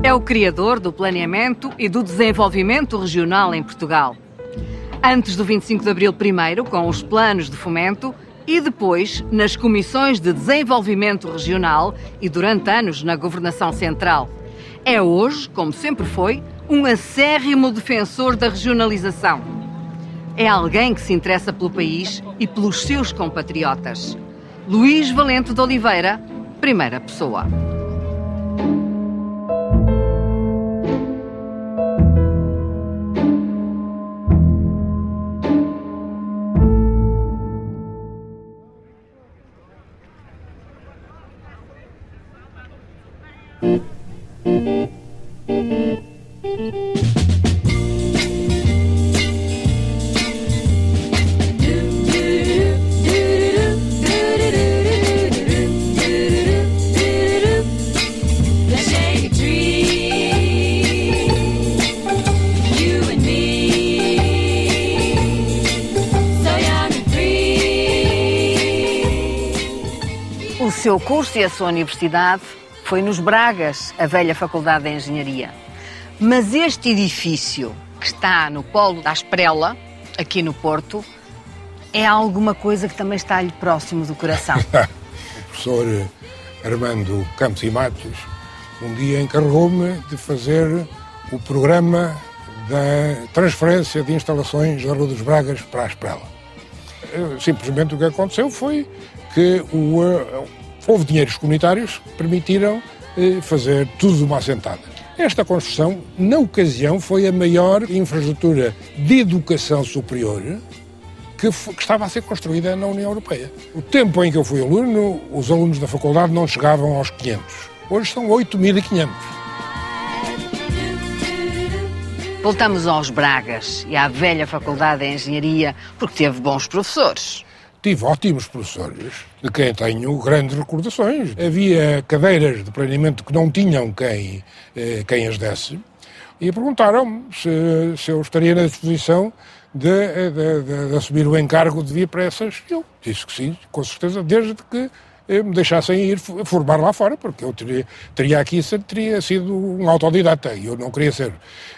É o criador do planeamento e do desenvolvimento regional em Portugal. Antes do 25 de Abril, primeiro com os planos de fomento e depois nas comissões de desenvolvimento regional e durante anos na governação central. É hoje, como sempre foi, um acérrimo defensor da regionalização. É alguém que se interessa pelo país e pelos seus compatriotas. Luís Valente de Oliveira, primeira pessoa. Seu curso e a sua universidade foi nos Bragas, a velha Faculdade de Engenharia. Mas este edifício, que está no Polo da Esprela, aqui no Porto, é alguma coisa que também está-lhe próximo do coração. o professor Armando Campos e Matos um dia encarregou-me de fazer o programa da transferência de instalações da Rua dos Bragas para a Esprela. Simplesmente o que aconteceu foi que o, houve dinheiros comunitários que permitiram eh, fazer tudo uma assentada. Esta construção, na ocasião, foi a maior infraestrutura de educação superior que, que, estava a ser construída na União Europeia. O tempo em que eu fui aluno, os alunos da faculdade não chegavam aos 500. Hoje são 8.500. Voltamos aos Bragas e à velha Faculdade de Engenharia, porque teve bons professores. Tive ótimos professores, de quem tenho grandes recordações. Havia cadeiras de planeamento que não tinham quem, eh, quem as desse, e perguntaram-me se, se, eu estaria na disposição de, de, de, de, assumir o encargo de vir para essas. Eu disse que sim, com certeza, desde que eh, me deixassem ir formar lá fora, porque eu teria, teria aqui teria sido um autodidata e eu não queria ser.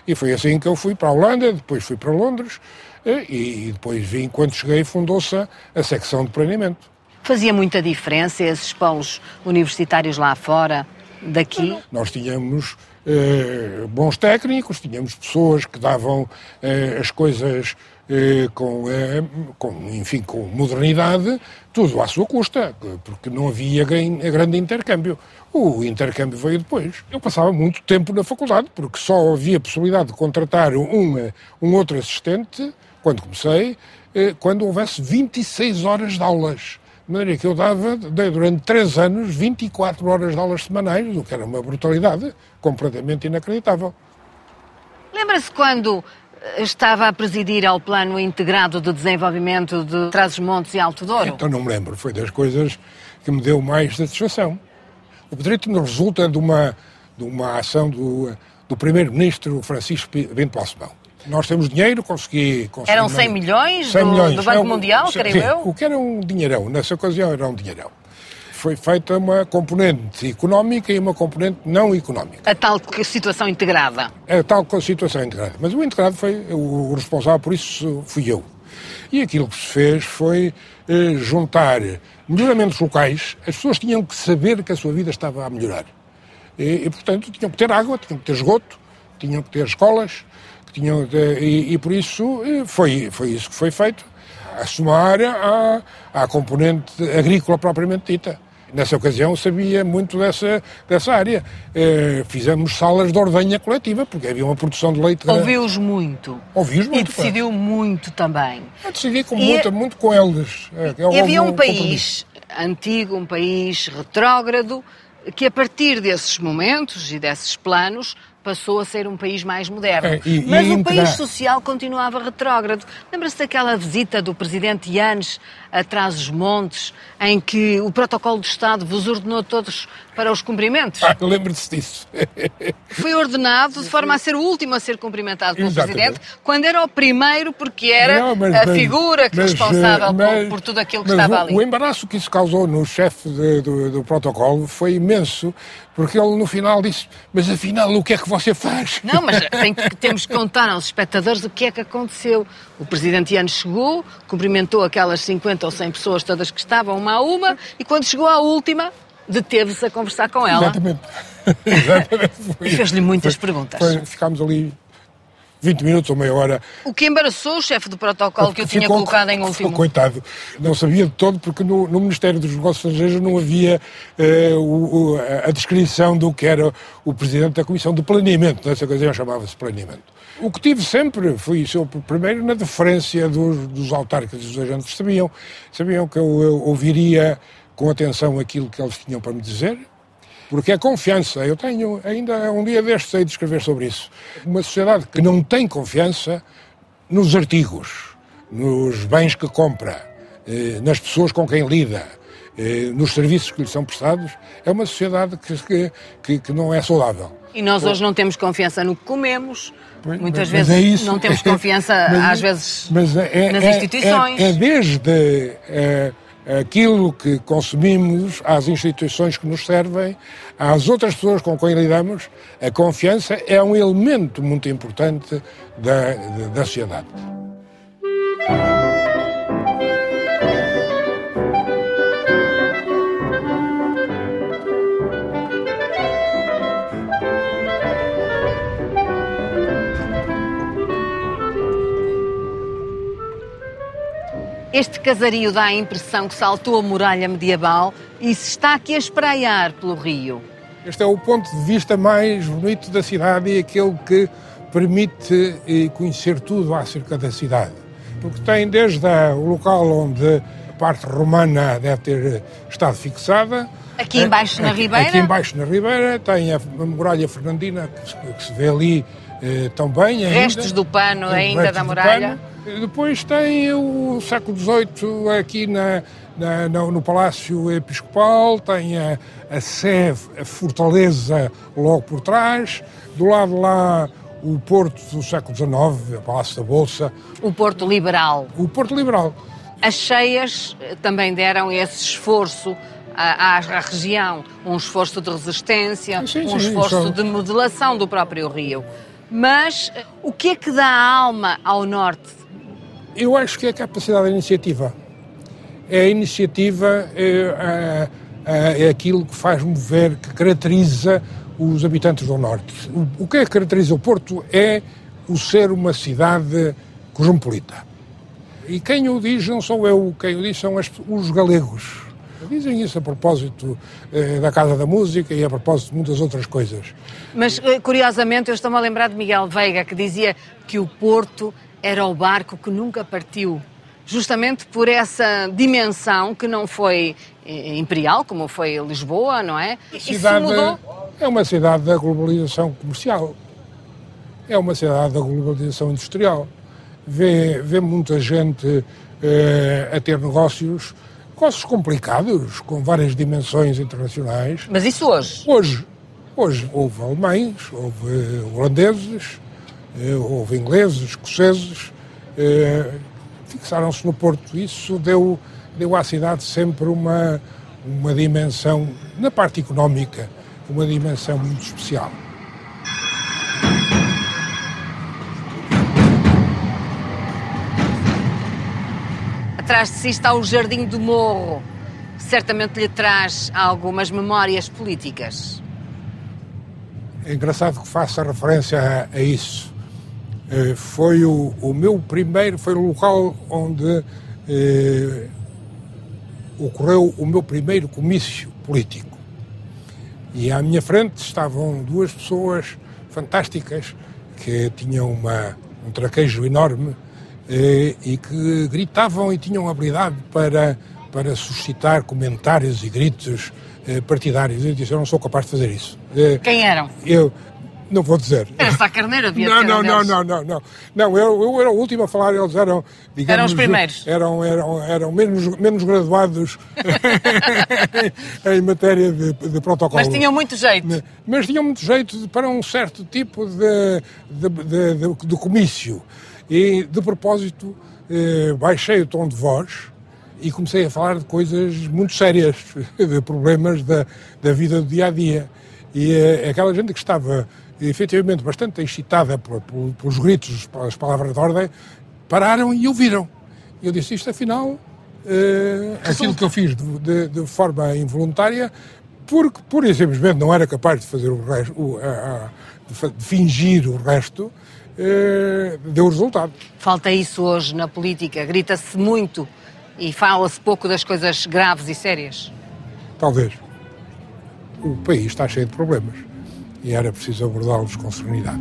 E foi assim que eu fui para a Holanda, depois fui para Londres, e depois vim, quando cheguei, fundou-se a secção de planeamento. Fazia muita diferença esses polos universitários lá fora, daqui? Nós tínhamos eh, bons técnicos, tínhamos pessoas que davam eh, as coisas eh, com, eh, com, enfim, com modernidade, tudo à sua custa, porque não havia grande intercâmbio. O intercâmbio veio depois. Eu passava muito tempo na faculdade, porque só havia possibilidade de contratar um, um outro assistente quando comecei, eh, quando houvesse 26 horas de aulas. De maneira que eu dava, dei durante três anos, 24 horas de aulas semanais, o que era uma brutalidade completamente inacreditável. Lembra-se quando eh, estava a presidir ao Plano Integrado de Desenvolvimento de Trás-os-Montes e Alto Douro? Então não me lembro, foi das coisas que me deu mais satisfação. O Pedrito resulta de uma, de uma ação do, do Primeiro-Ministro Francisco Bento Balsemão. Nós temos dinheiro, consegui... consegui Eram 100 milhões, 100 do, milhões do, Banco é, Mundial, creio sim, eu? O que era um dinheirão, nessa ocasião era um dinheirão. Foi feita uma componente económica e uma componente não económica. A tal situação integrada. A tal situação integrada. Mas o integrado foi, o responsável por isso fui eu. E aquilo que se fez foi eh, juntar melhoramentos locais. As pessoas tinham que saber que a sua vida estava a melhorar. E, e portanto, tinham que ter água, tinham que ter esgoto, tinham que ter escolas, tinham de, e, e, por isso eh, foi, foi isso que foi feito, a somar à, à componente agrícola propriamente dita. Nessa ocasião sabia muito dessa, dessa área. Eh, fizemos salas de ordenha coletiva, porque havia uma produção de leite Ouviu-os muito. Ouviu-os muito. E decidiu claro. muito também. Eu decidi com muito, é... muito com eles. É, e havia um, um país antigo, um país retrógrado, que a partir desses momentos e desses planos passou a ser um país mais moderno. É, e- Mas e o país social continuava retrógrado. Lembra-se daquela visita do presidente Yanes a Trás-os-Montes, em que o protocolo de Estado vos ordenou todos para os cumprimentos? Ah, Lembre-se disso. Foi ordenado de forma a ser o último a ser cumprimentado pelo Exatamente. presidente, quando era o primeiro, porque era Não, mas- a mas- figura mas, responsável eh, por- por, tudo aquilo que estava o, ali. O embaraço que isso causou no chefe de- do, do protocolo foi imenso, porque ele no final disse: Mas afinal, o que é que você faz? Não, mas tem que- temos que contar aos espectadores o que é que aconteceu. O presidente Yanes chegou, cumprimentou aquelas 50 ou 100 pessoas todas que estavam uma a uma, e quando chegou à última, deteve-se a conversar com ela. Exatamente. Exatamente. Foi- E fez-lhe muitas perguntas. foi- ficámos ali 20 minutos ou meia hora. O que embaraçou o chefe do protocolo que o tinha colocado em último. Coitado, não sabia de todo, porque no, no Ministério dos Negócios Estrangeiros não havia eh, o- o- a descrição do que era o Presidente da Comissão de Planeamento, nessa ocasião chamava-se Planeamento. O que tive sempre foi isso, primeiro na deferência dos, dos autarcas e dos agentes, sabiam, sabiam que eu, eu ouviria com atenção aquilo que eles tinham para me dizer, porque é confiança. Eu tenho, ainda um dia destes, hei de escrever sobre isso. Uma sociedade que não tem confiança nos artigos, nos bens que compra, eh, nas pessoas com quem lida, nos serviços que lhe são prestados, é uma sociedade que, que, que não é saudável. E nós hoje não temos confiança no que comemos, Pois, muitas vezes é isso. não temos confiança, Mas- às vezes, mas é- nas é- instituições. É, é desde eh, aquilo que consumimos, às instituições que nos servem, às outras pessoas com quem lidamos, a confiança é um elemento muito importante da, da sociedade. Este casario dá a impressão que saltou a muralha medieval e se está aqui a espraiar pelo rio. Este é o ponto de vista mais bonito da cidade e aquele que permite eh, conhecer tudo acerca da cidade. Porque tem desde o local onde a parte romana deve ter eh, estado fixada. Aqui embaixo na Ribeira? Aqui embaixo na Ribeira tem a, muralha fernandina que se, vê ali eh, tão bem ainda. Restos do pano ainda Restos da muralha. Depois tem o século XVIII aqui na, na- no, Palácio Episcopal, tem a, a Sé, a fortaleza logo por trás, do lado lá o Porto do século XIX, o Palácio da Bolsa, O Porto Liberal. o Porto Liberal. As cheias eh, também deram esse esforço à, à- região, um esforço de resistência, Sim, um sim, esforço isso- de modelação do próprio rio. Mas eh, o que é que dá alma ao norte? Eu acho que é a capacidade da iniciativa. É a iniciativa, é, a- é aquilo que faz mover, que caracteriza os habitantes do Norte. O, o que é que caracteriza o Porto é o ser uma cidade cosmopolita. E quem o diz não sou eu, quem o diz são as- os galegos. Dizem isso a propósito eh, da Casa da Música e a propósito de muitas outras coisas. Mas, eh, curiosamente, eu estou-me a lembrar de Miguel Veiga, que dizia que o Porto era o barco que nunca partiu. Justamente por essa dimensão que não foi eh, imperial, como foi Lisboa, não é? Isso cidade mudou. é uma cidade da globalização comercial. É uma cidade da globalização industrial. Vê, vê muita gente eh, a ter negócios, negócios complicados, com várias dimensões internacionais. Mas isso hoje. Hoje, hoje houve alemães, houve holandeses, houve ingleses, escoceses, eh, fixaram-se no Porto. Isso deu, deu à cidade sempre uma, uma dimensão, na parte económica, uma dimensão muito especial. Atrás de si está o Jardim do Morro. Certamente lhe traz algumas memórias políticas. É engraçado que faça referência a, a isso. Eh, foi o, o meu primeiro, foi o local onde eh, ocorreu o meu primeiro comício político. E à minha frente estavam duas pessoas fantásticas que tinham uma, um traquejo enorme eh, e que gritavam e tinham habilidade para, para suscitar comentários e gritos eh, partidários. Eu disse, eu não sou capaz de fazer isso. Eh, Quem eram? eu, Não vou dizer. Era só a carneira, devia não, não, não, não, não, não. Não, eu, eu era o último a falar, eles eram, digamos... Eram os primeiros. Eram, eram, eram menos, menos graduados em matéria de, de protocolo. Mas tinham muito jeito. Mas tinham muito jeito para um certo tipo de, de, de, de- comício. E, de propósito, eh, baixei o tom de voz e comecei a falar de coisas muito sérias, de problemas da, da vida do dia a dia. E eh, aquela gente que estava efetivamente bastante excitada pelos gritos, pelas palavras de ordem, pararam e ouviram. E eu disse: Isto afinal, eh, aquilo que eu fiz de, de- de forma involuntária, porque pura e simplesmente não era capaz de fazer o resto, o- a- a- de fingir o resto, eh, deu resultado. Falta isso hoje na política. Grita-se muito e fala-se pouco das coisas graves e sérias. Talvez. O país está cheio de problemas e era preciso abordá-los com serenidade.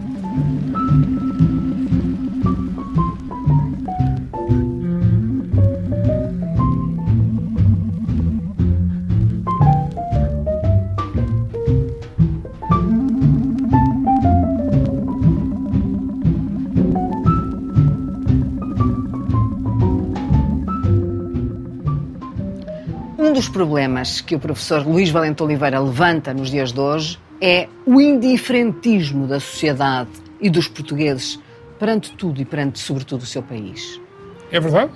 Um dos problemas que o professor Luís Valente Oliveira levanta nos dias de hoje é o indiferentismo da sociedade e dos portugueses perante tudo e perante, sobretudo, o seu país. É verdade.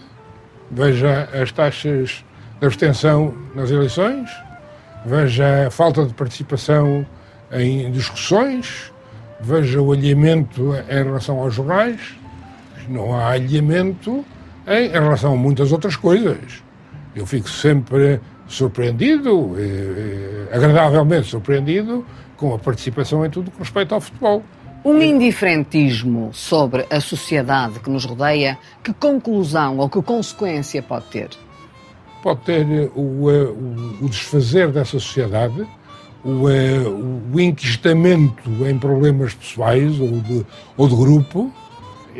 Veja as taxas de abstenção nas eleições, veja a falta de participação em discussões, veja o alheamento em relação aos jornais. Não há alheamento em relação a muitas outras coisas. Eu fico sempre surpreendido, eh, eh, agradavelmente surpreendido, com a participação em tudo que respeita ao futebol. Um indiferentismo sobre a sociedade que nos rodeia, que conclusão ou que consequência pode ter? pode ter eh, o, eh, o, o desfazer dessa sociedade, o, eh, o inquistamento em problemas pessoais ou de, ou de grupo,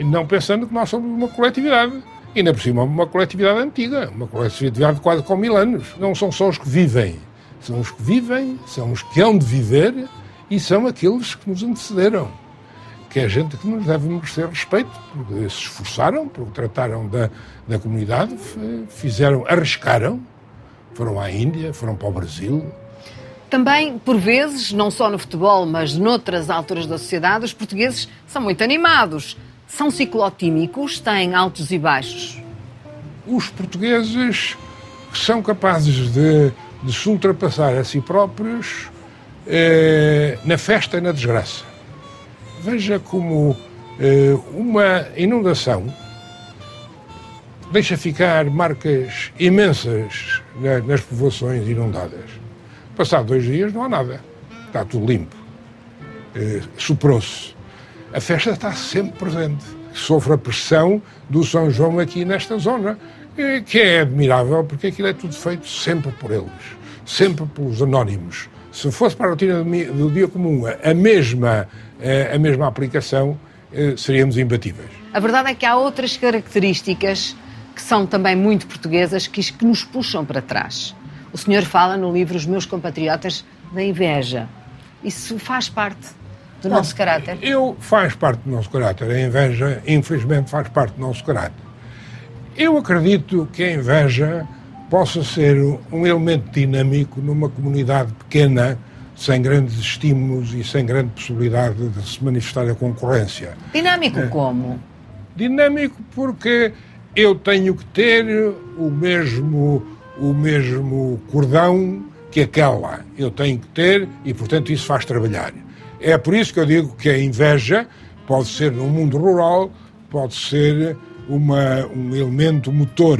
não pensando que nós somos uma coletividade. E ainda por cima, uma coletividade antiga, uma coletividade quase com mil anos. Não são só os que vivem, são os que vivem, são os que hão de viver e são aqueles que nos antecederam que é gente que nos deve merecer respeito, porque se esforçaram, porque trataram da, da comunidade, fizeram, arriscaram, foram à Índia, foram para o Brasil. Também, por vezes, não só no futebol, mas noutras alturas da sociedade, os portugueses são muito animados. São ciclotímicos, têm altos e baixos. Os portugueses são capazes de, de se ultrapassar a si próprios eh, na festa e na desgraça. Veja como eh, uma inundação deixa ficar marcas imensas na- nas povoações inundadas. Passado dois dias não há nada. Está tudo limpo. Eh, Superou-se. A festa está sempre presente. Sofre a pressão do São João aqui nesta zona, que é admirável porque aquilo é tudo feito sempre por eles, sempre pelos anónimos. Se fosse para a rotina do dia comum a mesma, eh, a mesma aplicação, eh, seríamos imbatíveis. A verdade é que há outras características que são também muito portuguesas que, que nos puxam para trás. O senhor fala no livro Os Meus Compatriotas da Inveja. Isso faz parte do nosso caráter. Eu faz parte do nosso caráter. A inveja, infelizmente, faz parte do nosso caráter. Eu acredito que a inveja possa ser um elemento dinâmico numa comunidade pequena, sem grandes estímulos e sem grande possibilidade de se manifestar a concorrência. Dinâmico como? Dinâmico porque eu tenho que ter o mesmo, o mesmo cordão que aquela. Eu tenho que ter e, portanto, isso faz trabalhar. É por isso que eu digo que a inveja pode ser no mundo rural, pode ser uma, um elemento motor.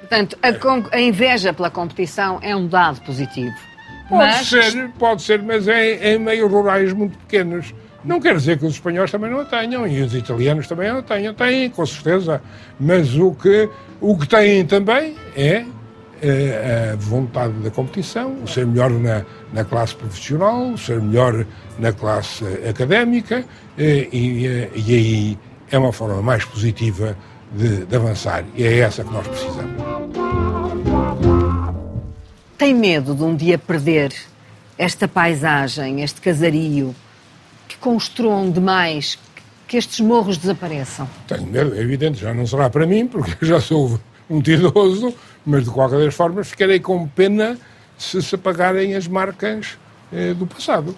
Portanto, a, a inveja pela competição é um dado positivo. Pode Mas ser, pode ser, mas é em meios rurais muito pequenos. Não quer dizer que os espanhóis também não a tenham e os italianos também não a tenham. Têm, com certeza. Mas o que, o que têm também é eh, a vontade da competição, o ser melhor na, na classe profissional, o ser melhor na classe académica eh, e, eh, e aí é uma forma mais positiva de, de avançar. E é essa que nós precisamos. tem medo de um dia perder esta paisagem, este casario, que construam demais, que estes morros desapareçam? Tenho medo, é evidente, já não será para mim, porque já sou muito idoso, mas de qualquer das formas ficarei com pena se se apagarem as marcas eh, do passado.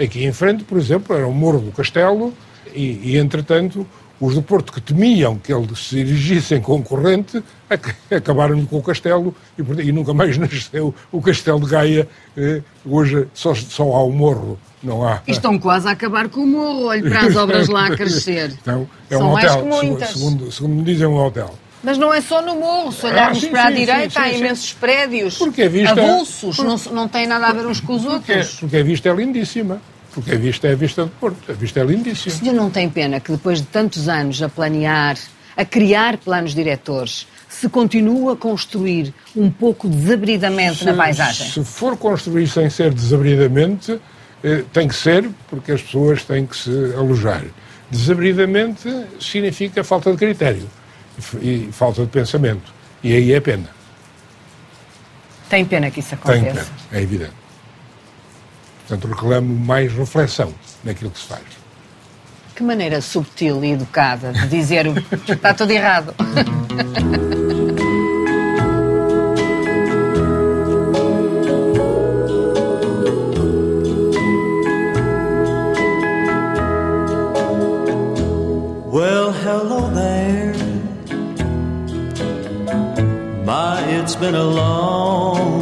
Aqui em frente, por exemplo, era o Morro do Castelo e, e entretanto, os do Porto que temiam que ele se erigisse em concorrente acabaram com o castelo e, e, nunca mais nasceu o castelo de Gaia. Eh, hoje só, só há o morro, não há. estão quase a acabar com o morro, olhe para as obras lá a crescer. Então, é São um hotel, muitas. Segundo, segundo me dizem, é um hotel. Mas não é só no morro, se olharmos Ah, sim, para a sim, direita sim, há imensos prédios Porque a vista- avulsos, não, não têm nada a ver uns com os Porque, outros. porque a vista é lindíssima. Porque a vista é a vista de Porto. A vista é O lindíssima. senhor não tem pena que depois de tantos anos a planear, a criar planos diretores, se continua a construir um pouco desabridamente na paisagem? Se for construir sem ser desabridamente, eh, tem que ser, porque as pessoas têm que se alojar. Desabridamente significa falta de critério e falta de pensamento. E aí é pena. Tem pena que isso Tem aconteça. pena, é evidente. Portanto, reclamo mais reflexão naquilo que se faz. Que maneira subtil e educada de dizer o- está tudo errado. Well, hello there. My, it's been a long, long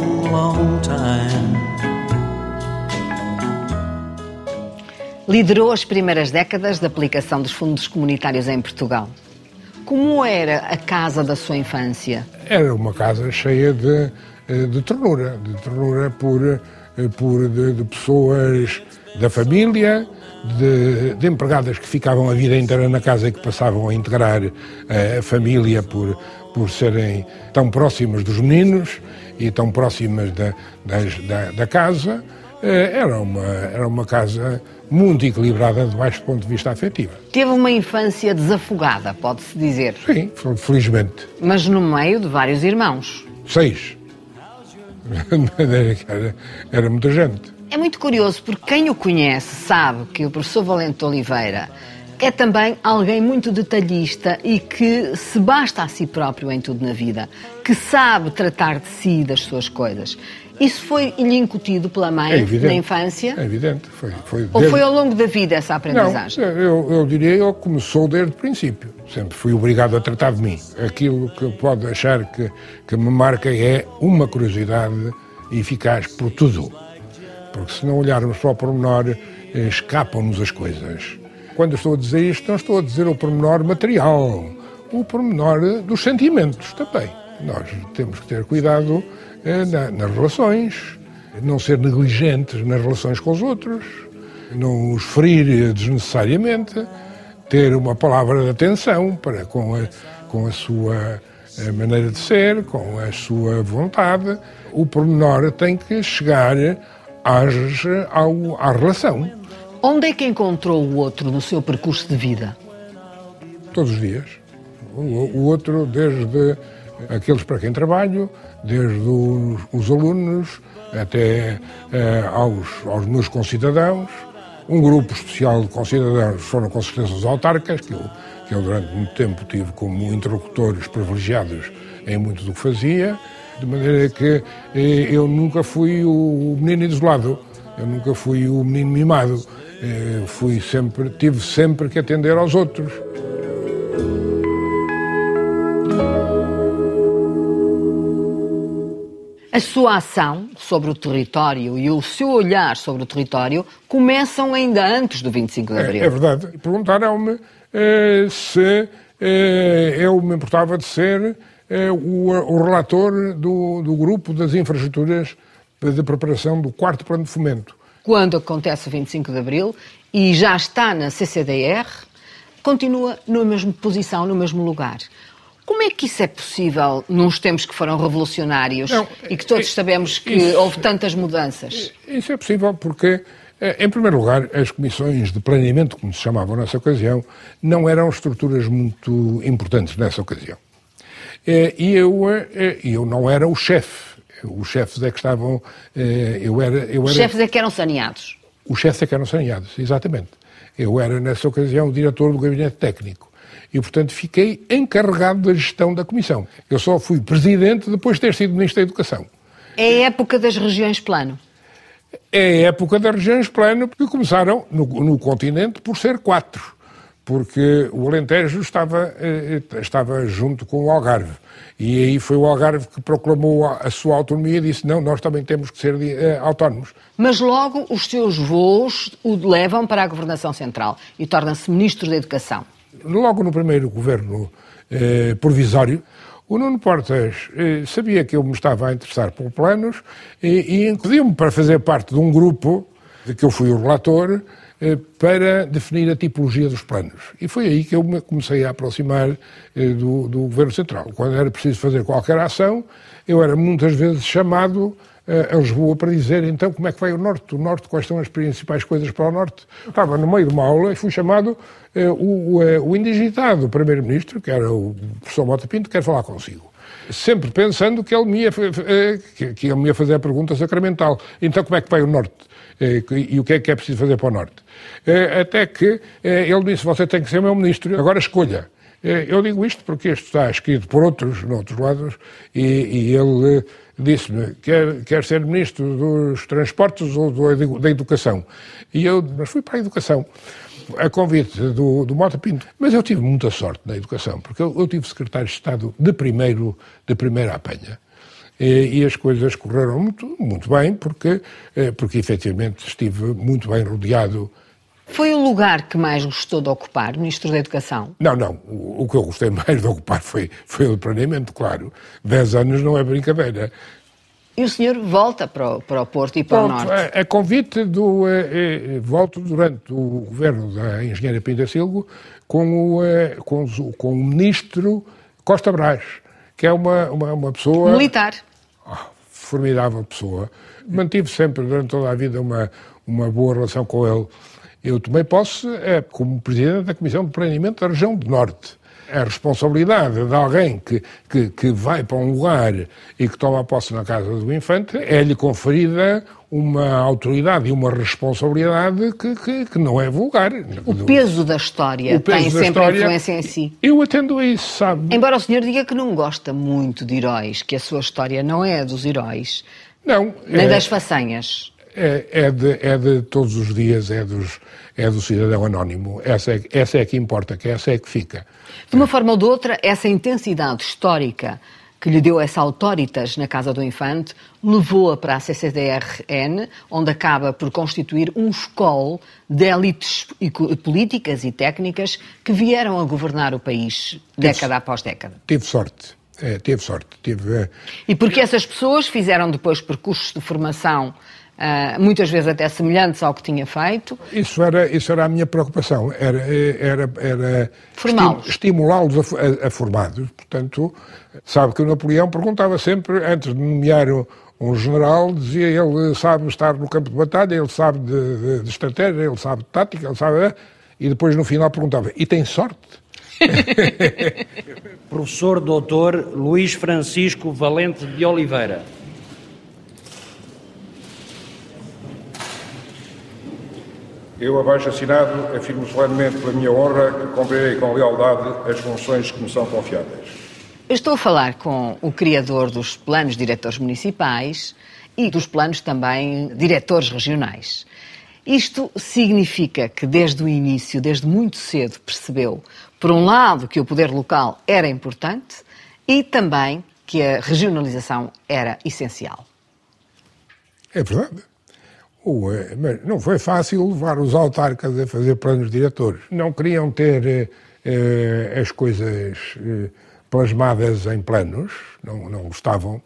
Liderou as primeiras décadas da aplicação dos fundos comunitários em Portugal. Como era a casa da sua infância? Era uma casa cheia de, eh, de ternura, de ternura por, eh, por de, de pessoas da família, de, de empregadas que ficavam a vida inteira na casa e que passavam a integrar eh, a família por, por serem tão próximas dos meninos e tão próximas da, das- da, da casa. Era uma, era uma casa muito equilibrada do baixo ponto de vista afetivo. Teve uma infância desafogada, pode-se dizer, Sim, felizmente. mas no meio de vários irmãos. Seis. Era, era muita gente. É muito curioso porque quem o conhece sabe que o professor Valente Oliveira é também alguém muito detalhista e que se basta a si próprio em tudo na vida, que sabe tratar de si e das suas coisas. Isso foi-lhe incutido pela É mãe evidente. na infância? É evidente. Foi, foi Ou desde- foi ao longo da vida essa Não, aprendizagem? eu, eu diria que começou desde o princípio. Sempre fui obrigado a tratar de mim. Aquilo que pode achar que, que me marca é uma curiosidade eficaz por tudo. Porque se não olharmos para o pormenor, eh, escapam-nos as coisas. Quando eu estou a dizer isto, não estou a dizer o pormenor material, o pormenor eh, dos sentimentos também. Nós temos que ter cuidado eh, na- nas relações, não ser negligentes nas relações com os outros, não os ferir desnecessariamente, ter uma palavra de atenção para com a, com a sua eh, maneira de ser, com a sua vontade. O pormenor tem que chegar às, ao, à relação, Onde é que encontrou o outro no seu percurso de vida? todos os dias. O, o outro, desde aqueles para quem trabalho, desde os, os alunos até eh, aos, aos meus concidadãos. Um grupo especial de concidadãos foram com certeza os autarcas, que eu, que eu durante muito tempo tive como interlocutores privilegiados em muito do que fazia, de maneira que eh, eu nunca fui o menino isolado, eu nunca fui o menino mimado, Eh, fui sempre, tive sempre que atender aos outros. A sua ação sobre o território e o seu olhar sobre o território começam ainda antes do 25 de É, Abril. é verdade. Perguntaram-me eh, se eh, eu me importava de ser eh, o, o relator do, do grupo das infraestruturas de preparação do quarto plano de fomento. Quando acontece o 25 de Abril e já está na CCDR, continua na mesma posição, no mesmo lugar. Como é que isso é possível nos tempos que foram revolucionários Não, e que todos é- sabemos que isso- houve tantas mudanças? Isso é possível porque, eh, em primeiro lugar, as comissões de planeamento, como se chamavam nessa ocasião, não eram estruturas muito importantes nessa ocasião. E eu, eu não era o chefe. Os chefes é que estavam. Eu era, eu Os era chefes é que eram saneados. Os chefes é que eram saneados, exatamente. Eu era, nessa ocasião, o diretor do gabinete técnico. E, portanto, fiquei encarregado da gestão da comissão. Eu só fui presidente depois de ter sido ministro da Educação. É a época das regiões plano. É a época das regiões plano, que começaram no, no continente por ser quatro porque o Alentejo estava, eh, estava junto com o Algarve. E aí foi o Algarve que proclamou a sua autonomia e disse: não, nós também temos que ser uh, autónomos. Mas logo os seus voos o levam para a governação central e torna-se ministro da Educação. Logo no primeiro governo eh, provisório, o Nuno Portas eh, sabia que eu me estava a interessar por planos e, e pediu-me para fazer parte de um grupo de que eu fui o relator eh, para definir a tipologia dos planos. E foi aí que eu me comecei a aproximar eh, do, do Governo Central. Quando era preciso fazer qualquer ação, eu era muitas vezes chamado a Lisboa para dizer então como é que vai o Norte, o Norte, quais são as principais coisas para o Norte. Eu estava no meio de uma aula e fui chamado o, o, o indigitado Primeiro-Ministro, que era o professor Mota Pinto, quer falar consigo sempre pensando que ele, me ia, que ele me ia fazer a pergunta sacramental. Então, como é que vai o Norte? E o que é que é preciso fazer para o Norte? Eh, até que eh, ele disse: Você tem que ser meu ministro, agora escolha. Eh, eu digo isto porque isto está escrito por outros, noutros lados, e, e ele disse-me: quer, quer ser ministro dos transportes ou do, da educação? E eu, mas fui para a educação a convite do, do Mota Pinto. Mas eu tive muita sorte na educação, porque eu, eu tive secretário de Estado de primeiro, de primeira apanha. E, e as coisas correram muito, muito bem, porque, porque efetivamente estive muito bem rodeado foi o lugar que mais gostou de ocupar, Ministro da Educação? Não, não. O, o que eu gostei mais de ocupar foi, foi o planeamento, claro. Dez anos não é brincadeira. E o senhor volta para o, para o Porto e para Pronto, o Norte? A, a convite do... Eh, eh, volto durante o governo da engenheira Pinda Silva com o, eh, com, com o ministro Costa Brás, que é uma, uma, uma pessoa... Militar. Oh, formidável pessoa. Mantive sempre, durante toda a vida, uma, uma boa relação com ele. Eu tomei posse é, como presidente da Comissão de Planeamento da Região do Norte. A responsabilidade de alguém que, que, que vai para um lugar e que toma posse na Casa do Infante é-lhe conferida uma autoridade e uma responsabilidade que, que, que, não é vulgar. O peso da história peso tem da sempre história, influência em si. Eu atendo a isso, sabe? Embora o senhor diga que não gosta muito de heróis, que a sua história não é dos heróis. Não. Nem é... das façanhas é, é, de, é de todos os dias, é, dos, é do cidadão anónimo. Essa é, essa é que importa, que essa é que fica. De uma forma ou de outra, essa intensidade histórica que lhe deu essa autoritas na Casa do Infante levou-a para a CCDRN, onde acaba por constituir um escola de elites políticas e técnicas que vieram a governar o país década após década. Tive sorte. É, teve sorte. Tive, e porque essas pessoas fizeram depois percursos de formação uh, muitas vezes até semelhantes ao que tinha feito. Isso era, isso era a minha preocupação, era, era, era estimulá-los a, a, a formá-los. Portanto, sabe que o Napoleão perguntava sempre, antes de nomear um general, dizia ele sabe estar no campo de batalha, ele sabe de, de, de estratégia, ele sabe de tática, ele sabe... E depois no final perguntava, e tem sorte? Professor Doutor Luís Francisco Valente de Oliveira. Eu, abaixo assinado, afirmo solenemente pela minha honra que cumprirei com lealdade as funções que me são confiadas. estou a falar com o criador dos planos diretores municipais e dos planos também diretores regionais. Isto significa que desde o início, desde muito cedo, percebeu, por um lado, que o poder local era importante e também que a regionalização era essencial. É verdade. Ué, mas não foi fácil levar os autarcas a fazer planos diretores. Não queriam ter eh, as coisas eh, plasmadas em planos, não, não gostavam.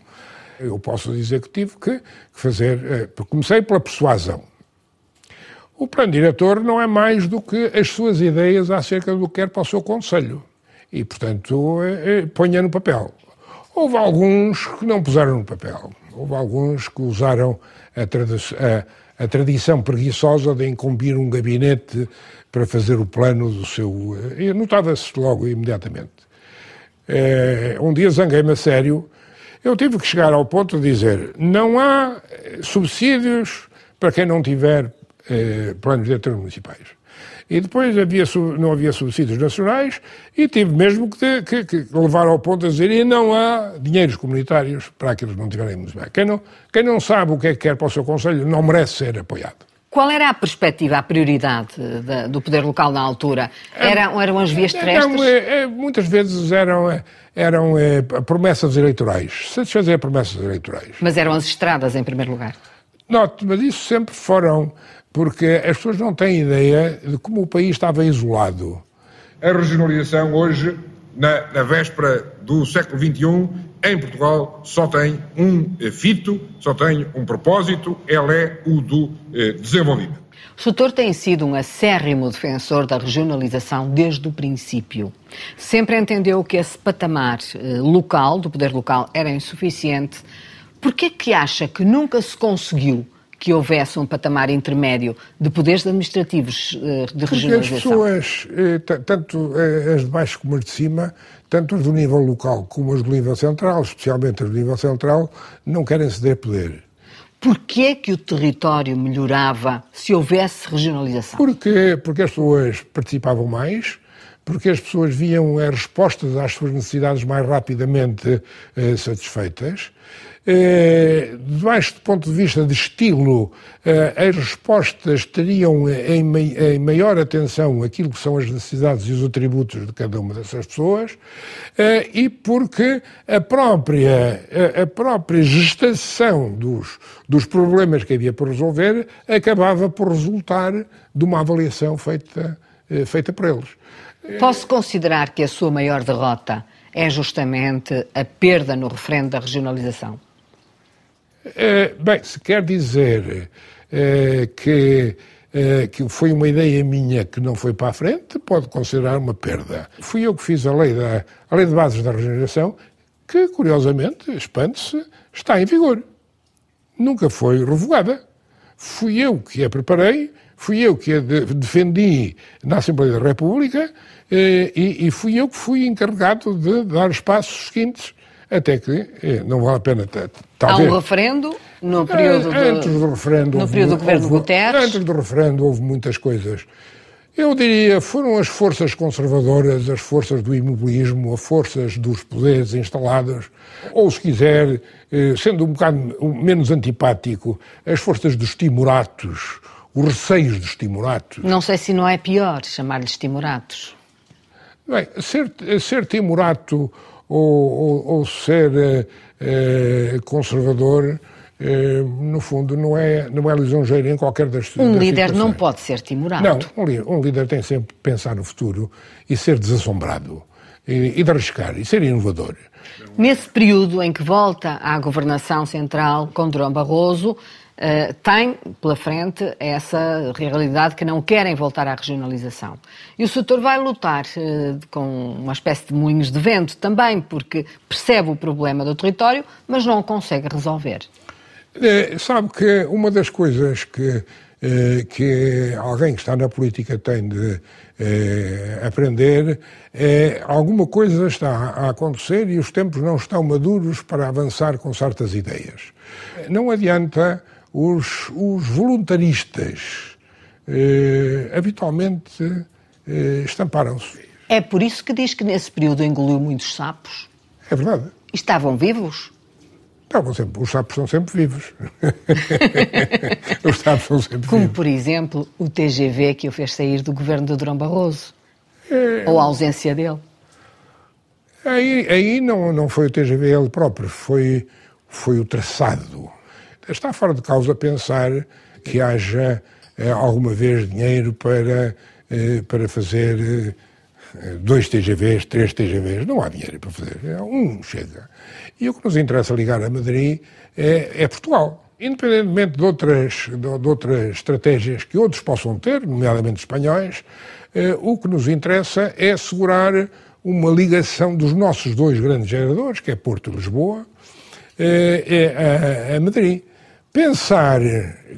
Eu posso dizer que tive que fazer. Eh, comecei pela persuasão. O plano diretor não é mais do que as suas ideias acerca do que quer para o seu conselho. E, portanto, eh, eh ponha no papel. Houve alguns que não puseram no papel. Houve alguns que usaram a, a a tradição preguiçosa de incumbir um gabinete para fazer o plano do seu. E notava-se logo, imediatamente. É, um dia zanguei-me a sério. Eu tive que chegar ao ponto de dizer: não há subsídios para quem não tiver planos diretores municipais. E depois havia, não havia subsídios nacionais e tive mesmo que, que, que, levar ao ponto a dizer e não há dinheiros comunitários para aqueles que não tiverem muito bem. Quem não, quem não sabe o que é que quer para o seu Conselho não merece ser apoiado. Qual era a perspectiva, a prioridade da, do poder local na altura? Eram, eram as vias terrestres? Não, é, é, muitas vezes eram, eram é, promessas eleitorais, satisfazer promessas eleitorais. Mas eram as estradas, em primeiro lugar? Note, mas isso sempre foram, porque as pessoas não têm ideia de como o país estava isolado. A regionalização hoje, na, na véspera do século XXI, em Portugal só tem um fito, só tem um propósito, ele é o do eh, desenvolvimento. O setor tem sido um acérrimo defensor da regionalização desde o princípio. Sempre entendeu que esse patamar eh, local, do poder local, era insuficiente. Por que é que acha que nunca se conseguiu que houvesse um patamar intermédio de poderes administrativos eh, de regionalização? Porque as pessoas, eh, tanto eh, as de baixo como as de cima, tanto as do nível local como as do nível central, especialmente as do nível central, não querem ceder poder. Porquê que o território melhorava se houvesse regionalização? Porque, porque as pessoas participavam mais, porque as pessoas viam as respostas às suas necessidades mais rapidamente eh, satisfeitas debaixo do ponto de vista de estilo, eh, as respostas teriam em, em, maior atenção aquilo que são as necessidades e os atributos de cada uma dessas pessoas, eh, e porque a própria, a própria gestação dos, dos problemas que havia por resolver acabava por resultar de uma avaliação feita, feita por eles. Posso considerar que a sua maior derrota é justamente a perda no referendo da regionalização? É, bem, se quer dizer é, que, é, que foi uma ideia minha que não foi para a frente, pode considerar uma perda. Fui eu que fiz a lei, da, a lei de bases da regeneração, que, curiosamente, espante-se, está em vigor. Nunca foi revogada. Fui eu que a preparei, fui eu que a de, defendi na Assembleia da República e, e fui eu que fui encarregado de dar os passos seguintes até que eh, não vale a pena. Talvez. Há um referendo no período, de, antes do, referendo, no período do governo houve, Guterres. Antes do referendo houve muitas coisas. Eu diria, foram as forças conservadoras, as forças do imobilismo, as forças dos poderes instalados, ou se quiser, eh, sendo um bocado menos antipático, as forças dos timoratos, os receios dos timoratos. Não sei se não é pior chamar-lhes timoratos. Bem, ser, ser timorato ou, ou, ou ser eh, eh, conservador, eh, no fundo, não é, não é lisonjeiro em qualquer das Um das líder não pode ser timorado. Não, um, um, líder tem sempre que pensar no futuro e ser desassombrado, e, e de arriscar, e ser inovador. Nesse período em que volta à governação central com Durão Barroso, Uh, tem pela frente essa realidade que não querem voltar à regionalização. E o setor vai lutar uh, com uma espécie de moinhos de vento também, porque percebe o problema do território, mas não consegue resolver. É, sabe que uma das coisas que, que alguém que está na política tem de aprender é alguma coisa está a acontecer e os tempos não estão maduros para avançar com certas ideias. Não adianta os, os voluntaristas eh, habitualmente eh, estamparam-se. É por isso que diz que nesse período engoliu muitos sapos? É verdade. Estavam vivos? Estavam sempre, os sapos são sempre vivos. os sapos são sempre Como, vivos. por exemplo, o TGV que o fez sair do governo de Durão Barroso. É... Ou a ausência dele. Aí, aí não, não foi o TGV ele próprio, foi, foi o traçado Está fora de causa pensar que haja eh, alguma vez dinheiro para, eh, para fazer eh, dois TGVs, três TGVs. Não há dinheiro para fazer. Um chega. E o que nos interessa ligar a Madrid é, é Portugal. Independentemente de outras, de, outras estratégias que outros possam ter, nomeadamente espanhóis, o que nos interessa é assegurar uma ligação dos nossos dois grandes geradores, que é Porto e Lisboa, é, a, a Madrid pensar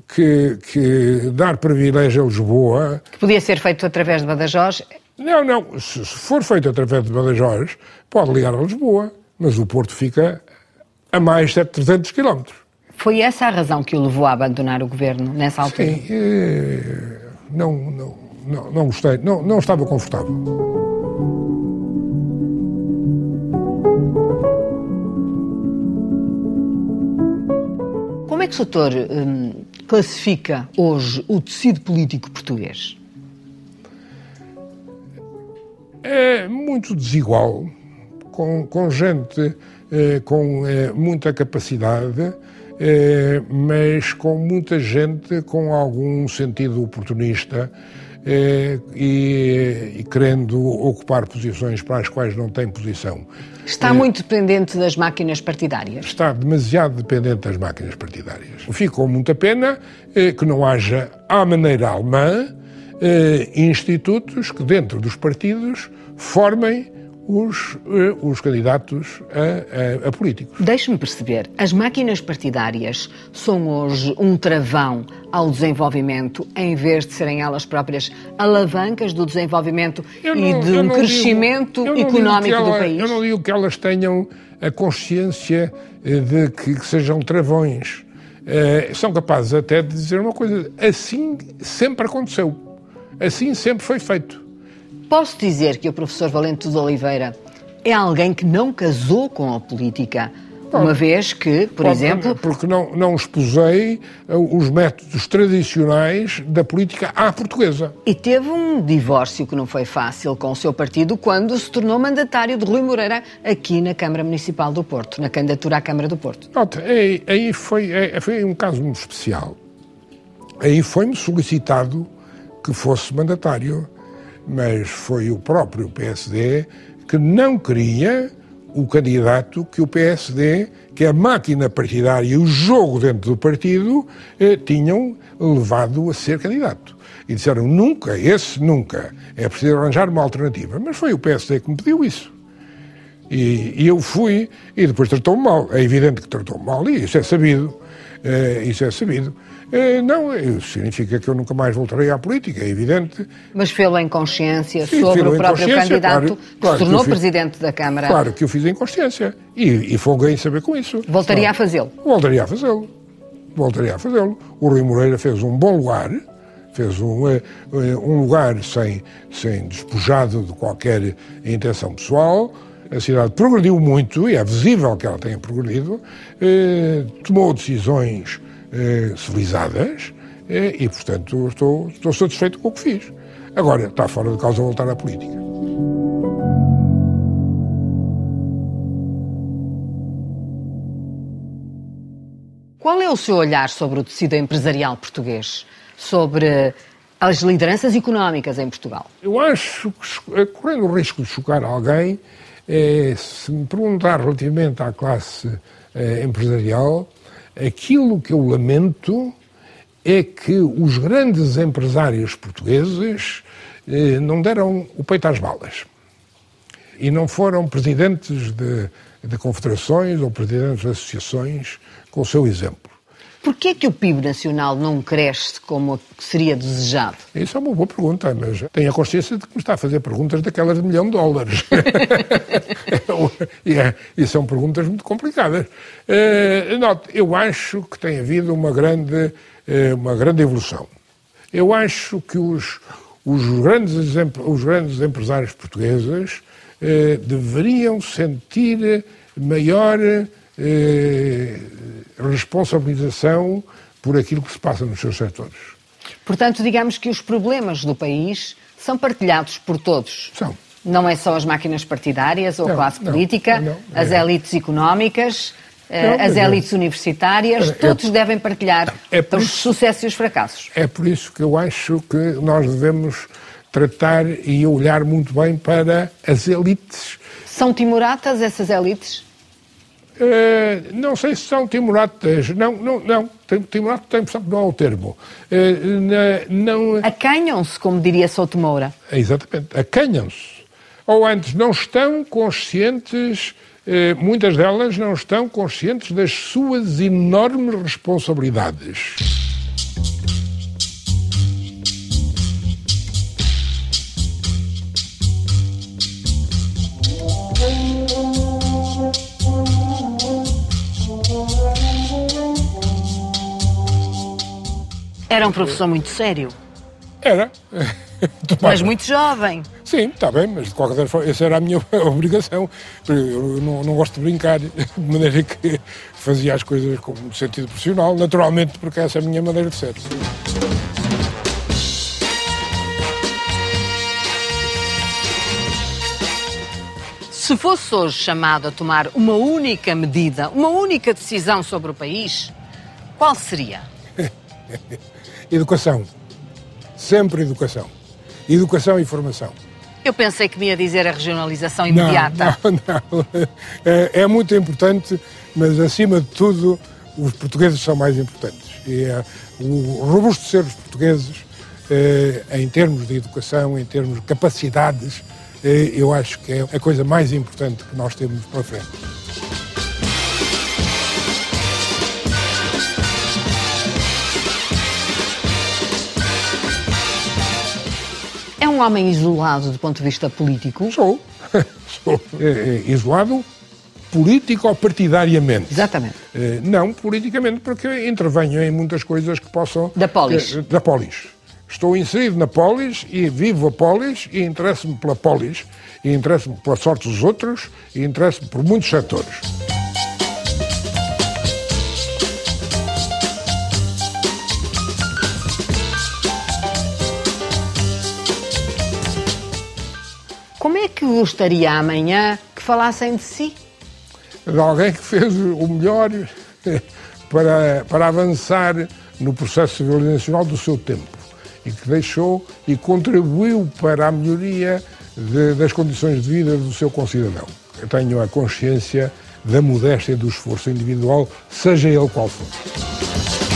que, que dar privilégio a Lisboa. Que podia ser feito através de Badajoz. Não, não. Se, se for feito através de Badajoz, pode ligar a Lisboa, mas o Porto fica a mais de 300 quilómetros. Foi essa a razão que o levou a abandonar o governo nessa altura? Sim. Eh, não, não, não, não gostei, não, não estava confortável. É que o doutor hum, classifica hoje o tecido político português? É muito desigual, com, com gente eh, com eh, muita capacidade, eh, mas com muita gente com algum sentido oportunista e, e, querendo ocupar posições para as quais não tem posição. Está muito dependente das máquinas partidárias? Está demasiado dependente das máquinas partidárias. Fico com muita pena eh, que não haja, à maneira alemã, eh, institutos que dentro dos partidos formem os, eh, os candidatos a, a, a políticos. Deixe-me perceber, as máquinas partidárias são hoje um travão ao desenvolvimento, em vez de serem elas próprias alavancas do desenvolvimento não, e de um crescimento digo, económico ela, do país? Eu não digo que elas tenham a consciência eh, de que, que sejam travões. Uh, são capazes até de dizer uma coisa, assim sempre aconteceu, assim sempre foi feito. Posso dizer que o professor Valente de Oliveira é alguém que não casou com a política, uma vez que, por Pode, exemplo. Porque não, não exposei eh, os métodos tradicionais da política à portuguesa. E teve um divórcio que não foi fácil com o seu partido quando se tornou mandatário de Rui Moreira aqui na Câmara Municipal do Porto, na candidatura à Câmara do Porto. Nota, aí, aí foi, aí foi um caso muito especial. Aí foi-me solicitado que fosse mandatário mas foi o próprio PSD que não queria o candidato que o PSD, que a máquina partidária e o jogo dentro do partido eh, tinham levado a ser candidato. E disseram nunca, esse nunca. É preciso arranjar uma alternativa. Mas foi o PSD que me pediu isso. E, e eu fui, e depois tratou-me mal. É evidente que tratou-me mal, e isso é sabido. Eh, isso é sabido. Eh, não, isso significa que eu nunca mais voltarei à política, é evidente. Mas fê-lo em consciência Sim, sobre o próprio candidato claro, que claro se tornou que presidente da Câmara? Claro que o fiz em consciência. E, e folguei saber com isso. Voltaria a fazê-lo? Voltaria a fazê-lo. Voltaria a fazê-lo. O Rui Moreira fez um bom lugar, fez um, eh, um lugar sem, sem despojado de qualquer intenção pessoal. A cidade progrediu muito, e é visível que ela tenha progredido, eh, tomou decisões eh, civilizadas eh, e, portanto, estou, estou satisfeito com o que fiz. Agora, está fora de causa voltar à política. Qual é o seu olhar sobre o tecido empresarial português? Sobre as lideranças económicas em Portugal? Eu acho que, correndo o risco de chocar alguém, eh, se me perguntar relativamente à classe eh, empresarial, Aquilo que eu lamento é que os grandes empresários portugueses eh, não deram o peito às balas. E não foram presidentes de, de confederações ou presidentes de associações com o seu exemplo. Porquê que o PIB nacional não cresce como seria desejado? Isso é uma boa pergunta, mas tenho a consciência de que me está a fazer perguntas daquelas de milhão de dólares. e, é, e, são perguntas muito complicadas. Uh, note, eu acho que tem havido uma grande, uh, uma grande evolução. Eu acho que os, os, grandes, os grandes empresários portugueses uh, deveriam sentir maior responsabilização por aquilo que se passa nos seus setores. Portanto, digamos que os problemas do país são partilhados por todos. São. Não é só as máquinas partidárias ou a classe não, política, não, as é. elites económicas, eh, não, as elites universitárias, é, todos é, devem partilhar é os isso, sucessos e os fracassos. É por isso que eu acho que nós devemos tratar e olhar muito bem para as elites. São timoratas essas elites? Uh, não sei se são timoratas. Não, não, não. Timorato tem que não é o termo. Uh, não... Acanham-se, como diria Souto Moura. exatamente. Acanham-se. Ou antes, não estão conscientes, uh, muitas delas não estão conscientes das suas enormes responsabilidades. Era um professor muito sério. Era. Mas muito jovem. Sim, está bem, mas de qualquer forma, essa era a minha obrigação. Eu não, não gosto de brincar, de maneira que fazia as coisas com sentido profissional, naturalmente, porque essa é a minha maneira de ser. Se fosse hoje chamado a tomar uma única medida, uma única decisão sobre o país, qual seria? educação. Sempre educação. Educação e formação. Eu pensei que me ia dizer a regionalização imediata. Não, não, não. É, é, muito importante, mas acima de tudo, os portugueses são mais importantes. E é, o robustecer os portugueses, é, em termos de educação, em termos de capacidades, é, eu acho que é a coisa mais importante que nós temos para frente. Um homem isolado do ponto de vista político? Sou. Sou. É, é, isolado político-partidariamente. Exatamente. É, não politicamente, porque intervenho em muitas coisas que possam... Da polis. É, da polis. Estou inserido na polis e vivo a polis e interesso-me pela polis e interesso-me pela sorte dos outros e interesso-me por muitos setores. Que gostaria amanhã que falassem de si? De alguém que fez o melhor para, para avançar no processo civilizacional do seu tempo e que deixou e contribuiu para a melhoria de, das condições de vida do seu concidadão. Eu tenho a consciência da modéstia do esforço individual, seja ele qual for.